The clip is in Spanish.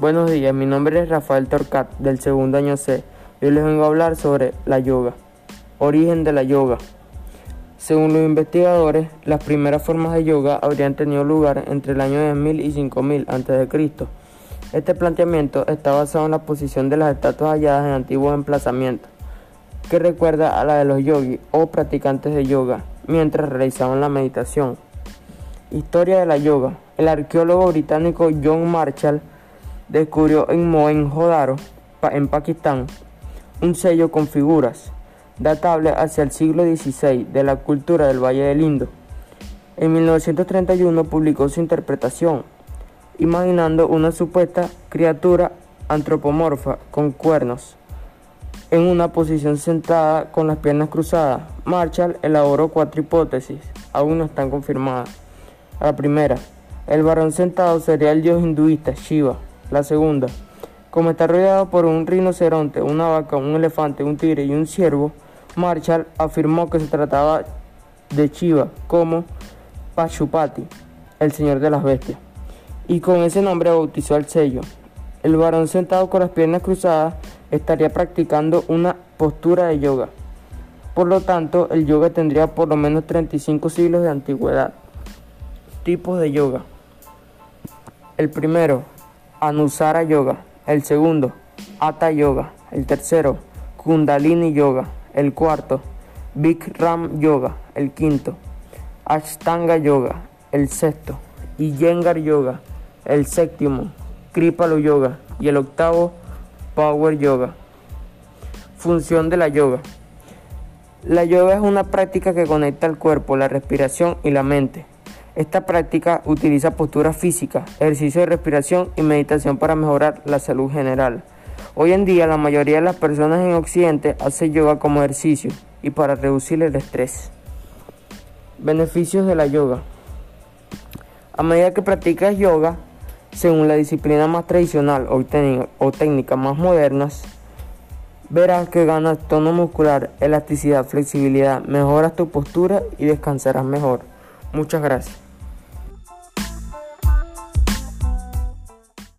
Buenos días, mi nombre es Rafael Torcat del segundo año C. Hoy les vengo a hablar sobre la yoga. Origen de la yoga. Según los investigadores, las primeras formas de yoga habrían tenido lugar entre el año 10.000 y 5.000 a.C. Este planteamiento está basado en la posición de las estatuas halladas en antiguos emplazamientos, que recuerda a la de los yogis o practicantes de yoga mientras realizaban la meditación. Historia de la yoga. El arqueólogo británico John Marshall descubrió en Mohenjo-Daro, en Pakistán, un sello con figuras datable hacia el siglo XVI de la cultura del Valle del Indo. En 1931 publicó su interpretación, imaginando una supuesta criatura antropomorfa con cuernos en una posición sentada con las piernas cruzadas. Marshall elaboró cuatro hipótesis, aún no están confirmadas. La primera, el varón sentado sería el dios hinduista Shiva. La segunda, como está rodeado por un rinoceronte, una vaca, un elefante, un tigre y un ciervo, Marshall afirmó que se trataba de Shiva como Pashupati, el señor de las bestias, y con ese nombre bautizó al sello. El varón sentado con las piernas cruzadas estaría practicando una postura de yoga. Por lo tanto, el yoga tendría por lo menos 35 siglos de antigüedad. Tipos de yoga. El primero, Anusara Yoga. El segundo, Hatha Yoga. El tercero, Kundalini Yoga. El cuarto, Bikram Yoga. El quinto, Ashtanga Yoga. El sexto, Iyengar Yoga. El séptimo, Kripalu Yoga. Y el octavo, Power Yoga. Función de la yoga. La yoga es una práctica que conecta el cuerpo, la respiración y la mente. Esta práctica utiliza posturas físicas, ejercicio de respiración y meditación para mejorar la salud general. Hoy en día la mayoría de las personas en Occidente hace yoga como ejercicio y para reducir el estrés. Beneficios de la yoga. A medida que practicas yoga, según la disciplina más tradicional o, o técnicas más modernas, verás que ganas tono muscular, elasticidad, flexibilidad, mejoras tu postura y descansarás mejor. Muchas gracias.